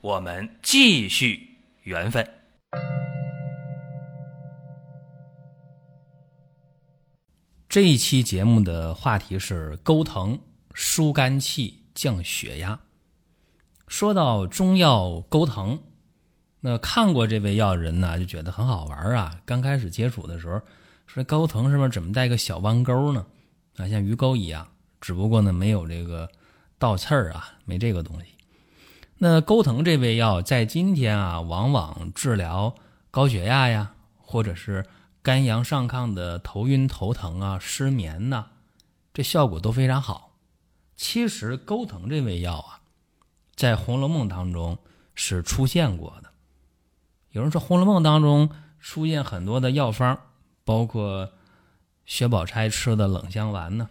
我们继续缘分。这一期节目的话题是钩藤疏肝气、降血压。说到中药钩藤，那看过这味药的人呢，就觉得很好玩啊。刚开始接触的时候，说钩藤上面怎么带个小弯钩呢？啊，像鱼钩一样，只不过呢没有这个倒刺儿啊，没这个东西。那钩藤这味药在今天啊，往往治疗高血压呀，或者是。肝阳上亢的头晕头疼啊、失眠呐，这效果都非常好。其实钩藤这味药啊，在《红楼梦》当中是出现过的。有人说《红楼梦》当中出现很多的药方，包括薛宝钗吃的冷香丸呢，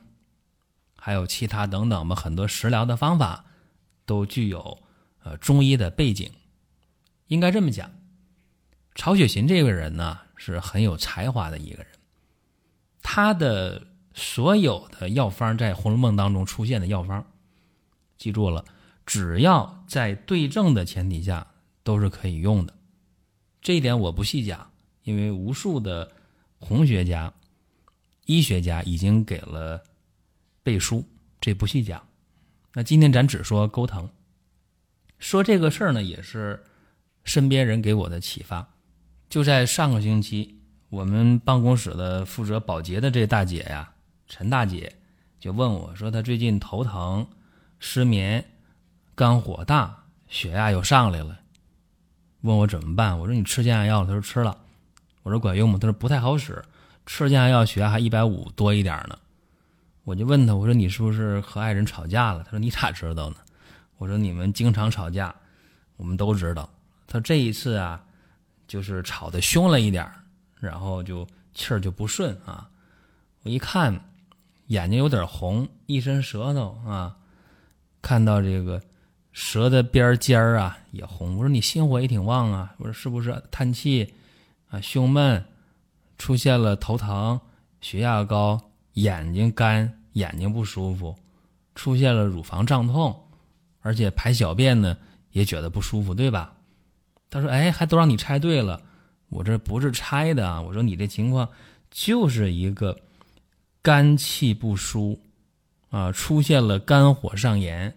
还有其他等等吧，很多食疗的方法都具有呃中医的背景。应该这么讲，曹雪芹这个人呢。是很有才华的一个人，他的所有的药方在《红楼梦》当中出现的药方，记住了，只要在对症的前提下都是可以用的。这一点我不细讲，因为无数的红学家、医学家已经给了背书，这不细讲。那今天咱只说钩藤，说这个事儿呢，也是身边人给我的启发。就在上个星期，我们办公室的负责保洁的这大姐呀，陈大姐就问我说：“她最近头疼、失眠、肝火大、血压又上来了，问我怎么办？”我说：“你吃降压药了？”她说：“吃了。”我说：“管用吗？”她说：“不太好使，吃降压药血压还一百五多一点呢。”我就问她：“我说你是不是和爱人吵架了？”她说：“你咋知道呢？”我说：“你们经常吵架，我们都知道。”他这一次啊。就是吵得凶了一点然后就气儿就不顺啊。我一看，眼睛有点红，一伸舌头啊，看到这个舌的边尖儿啊也红。我说你心火也挺旺啊。我说是不是叹气啊？胸闷，出现了头疼、血压高、眼睛干、眼睛不舒服，出现了乳房胀痛，而且排小便呢也觉得不舒服，对吧？他说：“哎，还都让你猜对了，我这不是猜的啊。我说你这情况就是一个肝气不舒啊，出现了肝火上炎，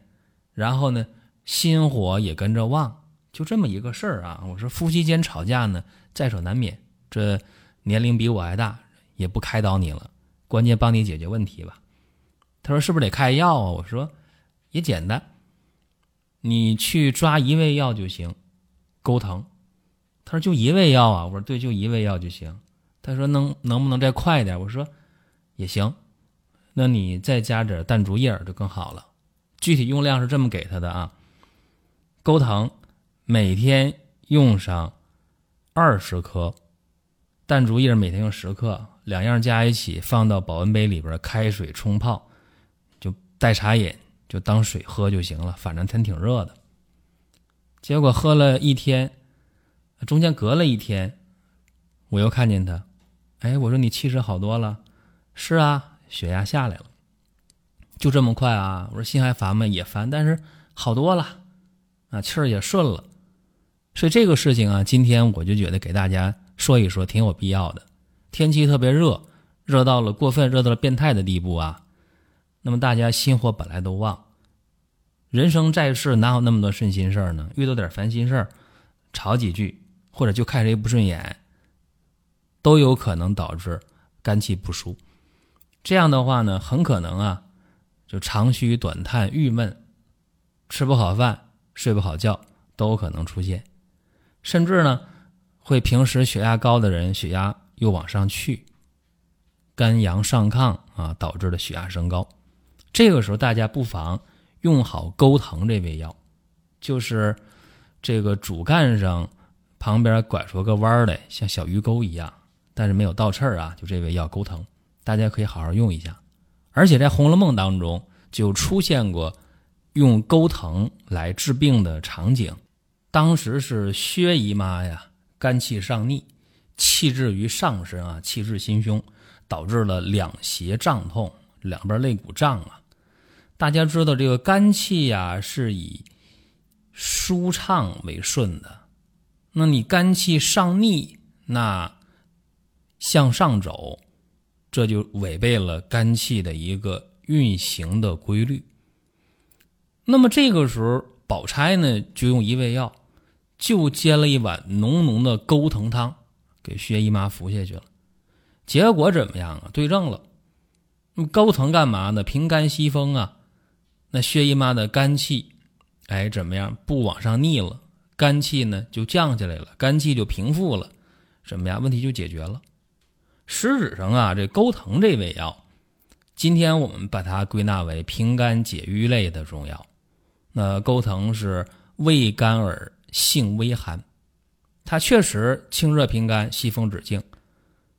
然后呢心火也跟着旺，就这么一个事儿啊。我说夫妻间吵架呢在所难免，这年龄比我还大，也不开导你了，关键帮你解决问题吧。他说是不是得开药啊？我说也简单，你去抓一味药就行。”钩藤，他说就一味药啊，我说对，就一味药就行。他说能能不能再快一点？我说也行，那你再加点淡竹叶就更好了。具体用量是这么给他的啊，钩藤每天用上二十克，淡竹叶每天用十克，两样加一起放到保温杯里边开水冲泡，就代茶饮，就当水喝就行了。反正天挺热的。结果喝了一天，中间隔了一天，我又看见他，哎，我说你气色好多了，是啊，血压下来了，就这么快啊？我说心还烦吗？也烦，但是好多了，啊，气儿也顺了，所以这个事情啊，今天我就觉得给大家说一说，挺有必要的。天气特别热，热到了过分，热到了变态的地步啊，那么大家心火本来都旺。人生在世，哪有那么多顺心事儿呢？遇到点烦心事儿，吵几句，或者就看谁不顺眼，都有可能导致肝气不舒。这样的话呢，很可能啊，就长吁短叹、郁闷，吃不好饭、睡不好觉，都有可能出现。甚至呢，会平时血压高的人，血压又往上去，肝阳上亢啊，导致的血压升高。这个时候，大家不妨。用好钩藤这味药，就是这个主干上旁边拐出个弯来，像小鱼钩一样，但是没有倒刺儿啊。就这味药钩藤，大家可以好好用一下。而且在《红楼梦》当中就出现过用钩藤来治病的场景。当时是薛姨妈呀，肝气上逆，气滞于上身啊，气滞心胸，导致了两胁胀痛，两边肋骨胀啊。大家知道这个肝气呀，是以舒畅为顺的。那你肝气上逆，那向上走，这就违背了肝气的一个运行的规律。那么这个时候，宝钗呢就用一味药，就煎了一碗浓浓的钩藤汤给薛姨妈服下去了。结果怎么样啊？对症了。那钩藤干嘛呢？平肝息风啊。那薛姨妈的肝气，哎，怎么样？不往上逆了。肝气呢就降下来了，肝气就平复了，什么呀？问题就解决了。实质上啊，这钩藤这味药，今天我们把它归纳为平肝解郁类的中药。那钩藤是味甘而性微寒，它确实清热平肝、息风止痉。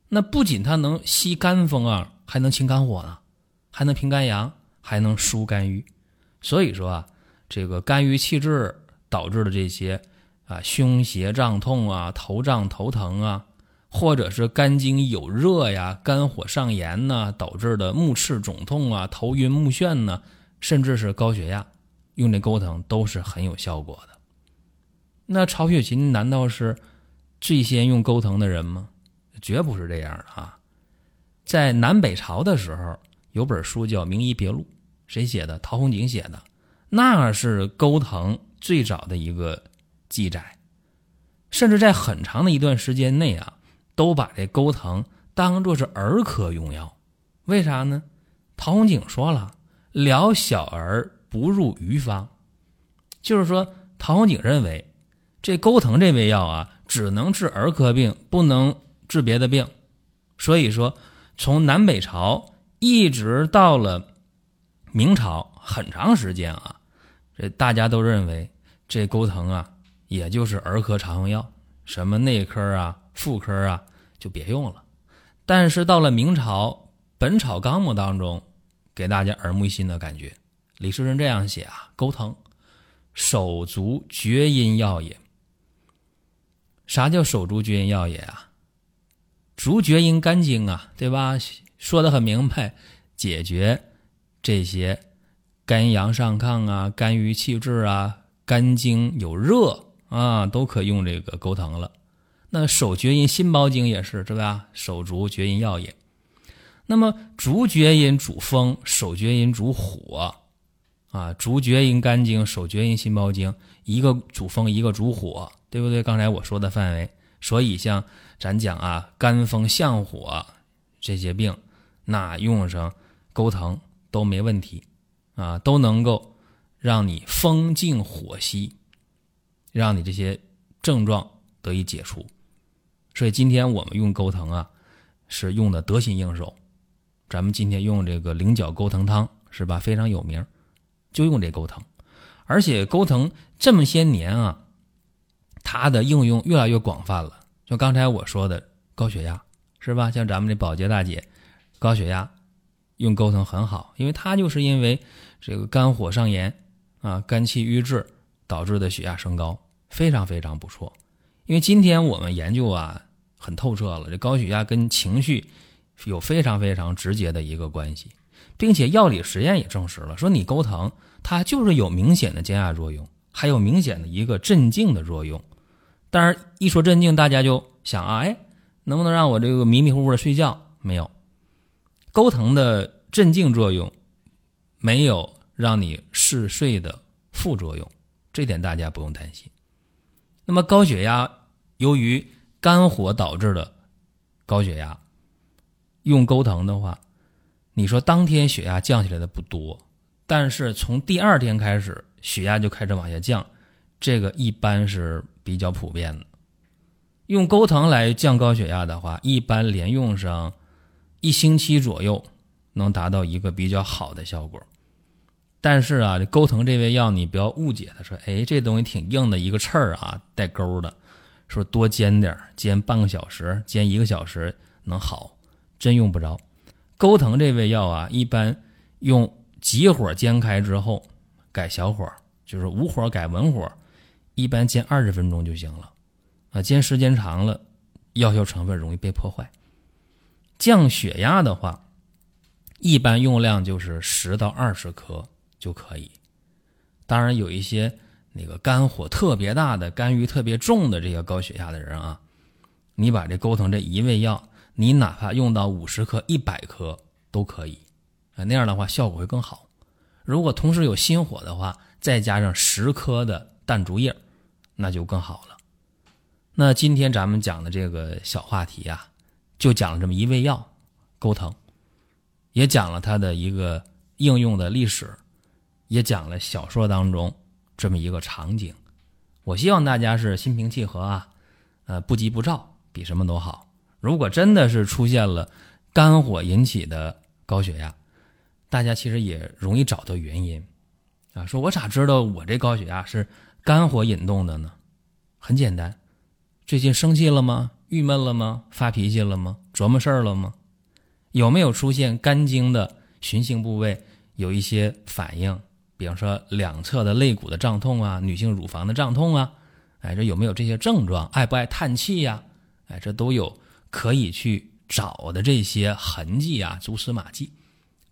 那不仅它能吸肝风啊，还能清肝火呢，还能平肝阳，还能疏肝郁。所以说啊，这个肝郁气滞导致的这些。啊，胸胁胀痛啊，头胀头疼啊，或者是肝经有热呀，肝火上炎呢，导致的目赤肿痛啊，头晕目眩呢，甚至是高血压，用这钩藤都是很有效果的。那曹雪芹难道是最先用钩藤的人吗？绝不是这样的啊！在南北朝的时候，有本书叫《名医别录》，谁写的？陶弘景写的，那是钩藤最早的一个。记载，甚至在很长的一段时间内啊，都把这钩藤当做是儿科用药。为啥呢？陶弘景说了：“疗小儿不入鱼方。”就是说，陶弘景认为这钩藤这味药啊，只能治儿科病，不能治别的病。所以说，从南北朝一直到了明朝，很长时间啊，这大家都认为这钩藤啊。也就是儿科常用药，什么内科啊、妇科啊就别用了。但是到了明朝《本草纲目》当中，给大家耳目一新的感觉。李时珍这样写啊：钩藤，手足厥阴药也。啥叫手足厥阴药也啊？足厥阴肝经啊，对吧？说的很明白，解决这些肝阳上亢啊、肝郁气滞啊、肝经有热。啊，都可用这个钩藤了。那手厥阴心包经也是，是吧？手足厥阴药也。那么足厥阴主风，手厥阴主火。啊，足厥阴肝经，手厥阴心包经，一个主风，一个主火，对不对？刚才我说的范围。所以像咱讲啊，肝风向火这些病，那用上钩藤都没问题啊，都能够让你风静火息。让你这些症状得以解除，所以今天我们用钩藤啊，是用的得心应手。咱们今天用这个菱角钩藤汤是吧？非常有名，就用这钩藤。而且钩藤这么些年啊，它的应用越来越广泛了。就刚才我说的高血压是吧？像咱们这保洁大姐，高血压用钩藤很好，因为它就是因为这个肝火上炎啊，肝气郁滞。导致的血压升高非常非常不错，因为今天我们研究啊很透彻了，这高血压跟情绪有非常非常直接的一个关系，并且药理实验也证实了，说你钩藤它就是有明显的降压作用，还有明显的一个镇静的作用。但是，一说镇静，大家就想啊，哎，能不能让我这个迷迷糊糊的睡觉？没有，钩藤的镇静作用没有让你嗜睡的副作用。这点大家不用担心。那么高血压，由于肝火导致的高血压，用钩藤的话，你说当天血压降下来的不多，但是从第二天开始血压就开始往下降，这个一般是比较普遍的。用钩藤来降高血压的话，一般连用上一星期左右，能达到一个比较好的效果。但是啊，这钩藤这味药你不要误解，他说，哎，这东西挺硬的一个刺儿啊，带钩的，说多煎点煎半个小时，煎一个小时能好，真用不着。钩藤这味药啊，一般用急火煎开之后改小火，就是无火改文火，一般煎二十分钟就行了。啊，煎时间长了，药效成分容易被破坏。降血压的话，一般用量就是十到二十克就可以。当然，有一些那个肝火特别大的、肝郁特别重的这个高血压的人啊，你把这钩藤这一味药，你哪怕用到五十克、一百克都可以啊，那样的话效果会更好。如果同时有心火的话，再加上十克的淡竹叶，那就更好了。那今天咱们讲的这个小话题啊，就讲了这么一味药钩藤，也讲了它的一个应用的历史。也讲了小说当中这么一个场景，我希望大家是心平气和啊，呃，不急不躁，比什么都好。如果真的是出现了肝火引起的高血压，大家其实也容易找到原因啊。说我咋知道我这高血压是肝火引动的呢？很简单，最近生气了吗？郁闷了吗？发脾气了吗？琢磨事儿了吗？有没有出现肝经的循行部位有一些反应？比方说两侧的肋骨的胀痛啊，女性乳房的胀痛啊，哎，这有没有这些症状？爱不爱叹气呀？哎，这都有可以去找的这些痕迹啊，蛛丝马迹，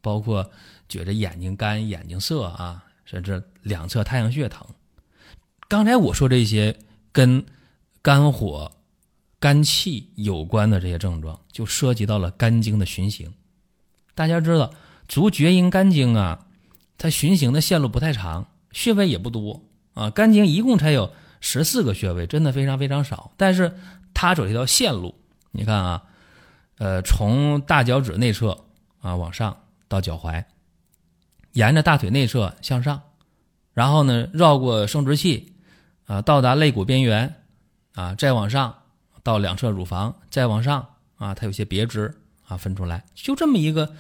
包括觉着眼睛干、眼睛涩啊，甚至两侧太阳穴疼。刚才我说这些跟肝火、肝气有关的这些症状，就涉及到了肝经的循行。大家知道足厥阴肝经啊。它循行的线路不太长，穴位也不多啊。肝经一共才有十四个穴位，真的非常非常少。但是它走一条线路，你看啊，呃，从大脚趾内侧啊往上到脚踝，沿着大腿内侧向上，然后呢绕过生殖器啊，到达肋骨边缘啊，再往上到两侧乳房，再往上啊，它有些别支啊分出来，就这么一个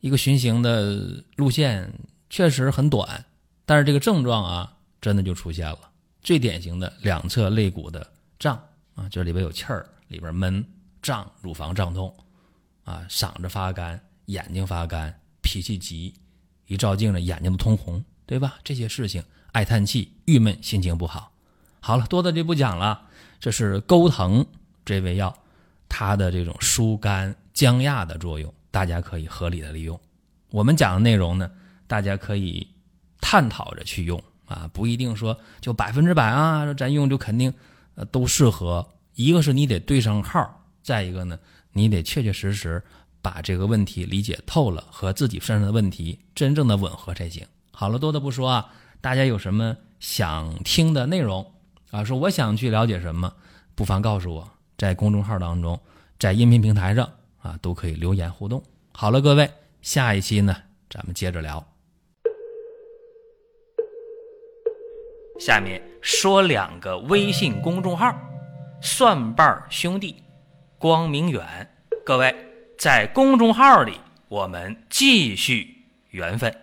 一个循行的路线。确实很短，但是这个症状啊，真的就出现了。最典型的两侧肋骨的胀啊，这里边有气儿，里边闷胀，乳房胀痛啊，嗓子发干，眼睛发干，脾气急，一照镜子眼睛都通红，对吧？这些事情，爱叹气，郁闷，心情不好。好了，多的就不讲了。这是钩藤这味药，它的这种疏肝降压的作用，大家可以合理的利用。我们讲的内容呢？大家可以探讨着去用啊，不一定说就百分之百啊，咱用就肯定呃都适合。一个是你得对上号，再一个呢，你得确确实实把这个问题理解透了，和自己身上的问题真正的吻合才行。好了，多的不说啊，大家有什么想听的内容啊？说我想去了解什么，不妨告诉我，在公众号当中，在音频平台上啊，都可以留言互动。好了，各位，下一期呢，咱们接着聊。下面说两个微信公众号：蒜瓣兄弟、光明远。各位在公众号里，我们继续缘分。